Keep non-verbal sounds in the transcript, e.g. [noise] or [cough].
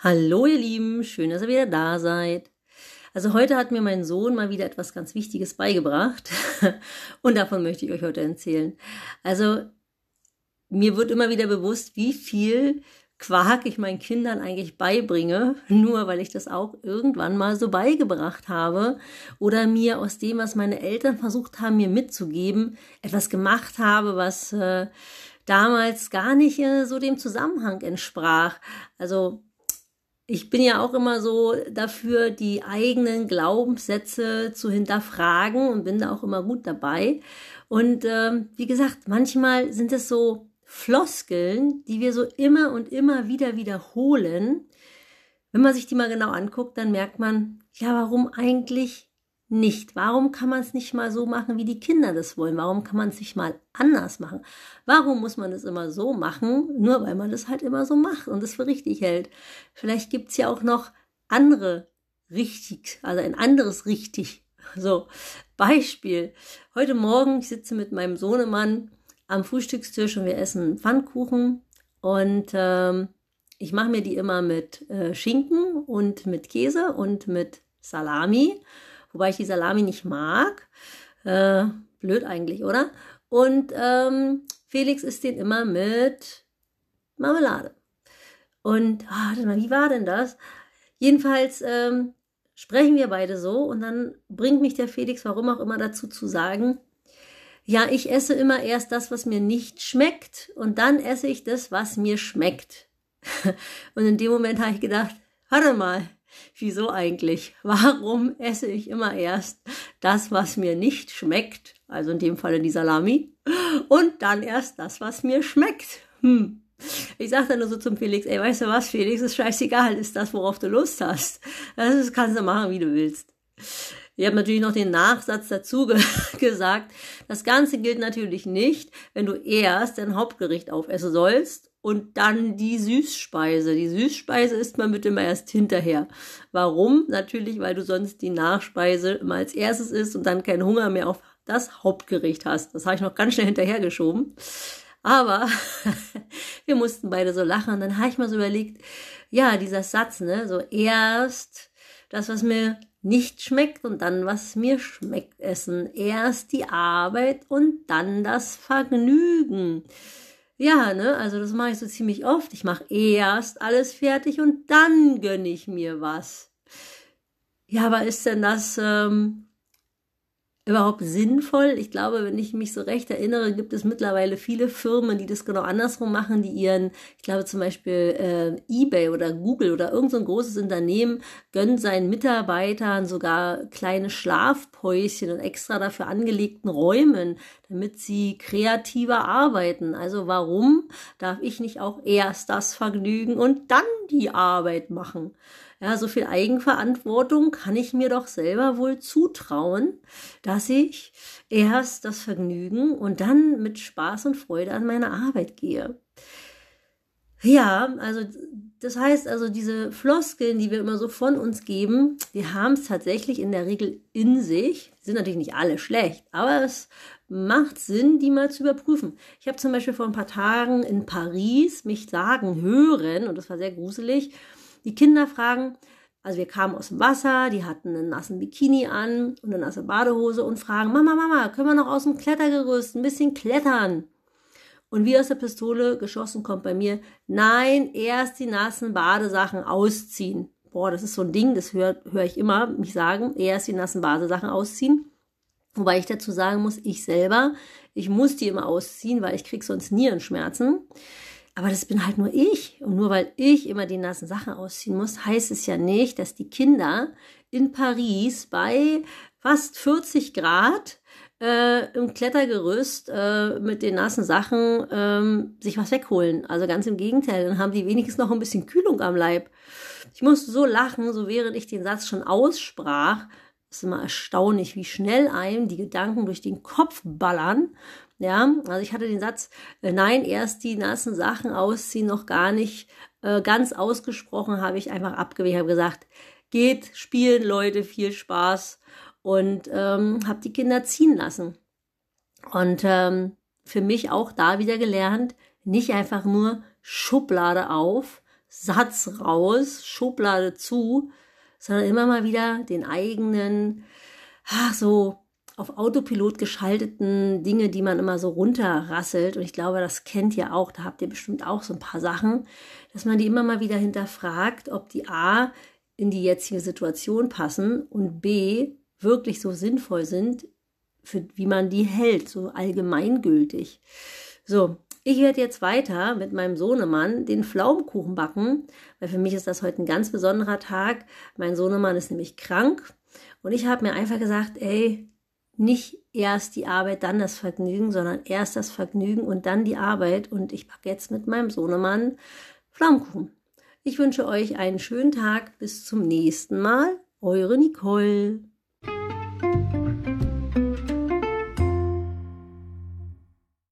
Hallo ihr Lieben, schön, dass ihr wieder da seid. Also heute hat mir mein Sohn mal wieder etwas ganz Wichtiges beigebracht [laughs] und davon möchte ich euch heute erzählen. Also mir wird immer wieder bewusst, wie viel Quark ich meinen Kindern eigentlich beibringe, [laughs] nur weil ich das auch irgendwann mal so beigebracht habe oder mir aus dem, was meine Eltern versucht haben, mir mitzugeben, etwas gemacht habe, was äh, damals gar nicht äh, so dem Zusammenhang entsprach. Also ich bin ja auch immer so dafür, die eigenen Glaubenssätze zu hinterfragen und bin da auch immer gut dabei. Und ähm, wie gesagt, manchmal sind es so Floskeln, die wir so immer und immer wieder wiederholen. Wenn man sich die mal genau anguckt, dann merkt man, ja, warum eigentlich nicht? Warum kann man es nicht mal so machen, wie die Kinder das wollen? Warum kann man es nicht mal anders machen? Warum muss man es immer so machen, nur weil man es halt immer so macht und es für richtig hält? Vielleicht gibt es ja auch noch andere richtig, also ein anderes richtig. [laughs] So, Beispiel. Heute Morgen, ich sitze mit meinem Sohnemann am Frühstückstisch und wir essen Pfannkuchen und ähm, ich mache mir die immer mit äh, Schinken und mit Käse und mit Salami wobei ich die Salami nicht mag. Äh, blöd eigentlich, oder? Und ähm, Felix isst den immer mit Marmelade. Und oh, wie war denn das? Jedenfalls ähm, sprechen wir beide so und dann bringt mich der Felix, warum auch immer, dazu zu sagen, ja, ich esse immer erst das, was mir nicht schmeckt und dann esse ich das, was mir schmeckt. [laughs] und in dem Moment habe ich gedacht, warte mal, Wieso eigentlich? [laughs] Warum esse ich immer erst das, was mir nicht schmeckt, also in dem Falle die Salami, und dann erst das, was mir schmeckt? Hm. Ich sage dann nur so zum Felix, ey, weißt du was, Felix, ist scheißegal, ist das, worauf du Lust hast. Das kannst du machen, wie du willst. Ich habe natürlich noch den Nachsatz dazu [laughs] ge gesagt. Das Ganze gilt natürlich nicht, wenn du erst dein Hauptgericht aufessen sollst und dann die Süßspeise. Die Süßspeise isst man bitte immer erst hinterher. Warum? Natürlich, weil du sonst die Nachspeise immer als erstes isst und dann keinen Hunger mehr auf das Hauptgericht hast. Das habe ich noch ganz schnell hinterhergeschoben. Aber [laughs] wir mussten beide so lachen. Dann habe ich mal so überlegt, ja, dieser Satz, ne, so erst das, was mir nicht schmeckt und dann, was mir schmeckt, essen. Erst die Arbeit und dann das Vergnügen. Ja, ne, also das mache ich so ziemlich oft. Ich mache erst alles fertig und dann gönne ich mir was. Ja, aber ist denn das ähm, überhaupt sinnvoll? Ich glaube, wenn ich mich so recht erinnere, gibt es mittlerweile viele Firmen, die das genau andersrum machen, die ihren, ich glaube zum Beispiel äh, eBay oder Google oder irgendein so großes Unternehmen gönnt seinen Mitarbeitern sogar kleine Schlafpäuschen und extra dafür angelegten Räumen, damit sie kreativer arbeiten. Also warum darf ich nicht auch erst das Vergnügen und dann die Arbeit machen? Ja, so viel Eigenverantwortung kann ich mir doch selber wohl zutrauen, dass ich erst das Vergnügen und dann mit Spaß und Freude an meine Arbeit gehe. Ja, also das heißt also, diese Floskeln, die wir immer so von uns geben, die haben es tatsächlich in der Regel in sich. Sind natürlich nicht alle schlecht, aber es macht Sinn, die mal zu überprüfen. Ich habe zum Beispiel vor ein paar Tagen in Paris mich sagen hören, und das war sehr gruselig, die Kinder fragen, also wir kamen aus dem Wasser, die hatten einen nassen Bikini an und eine nasse Badehose und fragen, Mama, Mama, können wir noch aus dem Klettergerüst ein bisschen klettern? Und wie aus der Pistole geschossen kommt bei mir, nein, erst die nassen Badesachen ausziehen. Boah, das ist so ein Ding, das höre hör ich immer mich sagen, erst die nassen Badesachen ausziehen. Wobei ich dazu sagen muss, ich selber, ich muss die immer ausziehen, weil ich krieg sonst Nierenschmerzen. Aber das bin halt nur ich. Und nur weil ich immer die nassen Sachen ausziehen muss, heißt es ja nicht, dass die Kinder in Paris bei fast 40 Grad äh, im Klettergerüst äh, mit den nassen Sachen ähm, sich was wegholen. Also ganz im Gegenteil, dann haben die wenigstens noch ein bisschen Kühlung am Leib. Ich musste so lachen, so während ich den Satz schon aussprach. Es ist immer erstaunlich, wie schnell einem die Gedanken durch den Kopf ballern. Ja, also ich hatte den Satz, äh, nein, erst die nassen Sachen ausziehen, noch gar nicht äh, ganz ausgesprochen, habe ich einfach abgewehrt, habe gesagt, geht spielen, Leute, viel Spaß und ähm, habe die Kinder ziehen lassen. Und ähm, für mich auch da wieder gelernt, nicht einfach nur Schublade auf, Satz raus, Schublade zu, sondern immer mal wieder den eigenen, ach so, auf Autopilot geschalteten Dinge, die man immer so runterrasselt. Und ich glaube, das kennt ihr auch. Da habt ihr bestimmt auch so ein paar Sachen, dass man die immer mal wieder hinterfragt, ob die A in die jetzige Situation passen und B wirklich so sinnvoll sind, für, wie man die hält, so allgemeingültig. So, ich werde jetzt weiter mit meinem Sohnemann den Pflaumenkuchen backen, weil für mich ist das heute ein ganz besonderer Tag. Mein Sohnemann ist nämlich krank und ich habe mir einfach gesagt, ey, nicht erst die Arbeit, dann das Vergnügen, sondern erst das Vergnügen und dann die Arbeit. Und ich backe jetzt mit meinem Sohnemann Pflaumenkuchen. Ich wünsche euch einen schönen Tag. Bis zum nächsten Mal. Eure Nicole.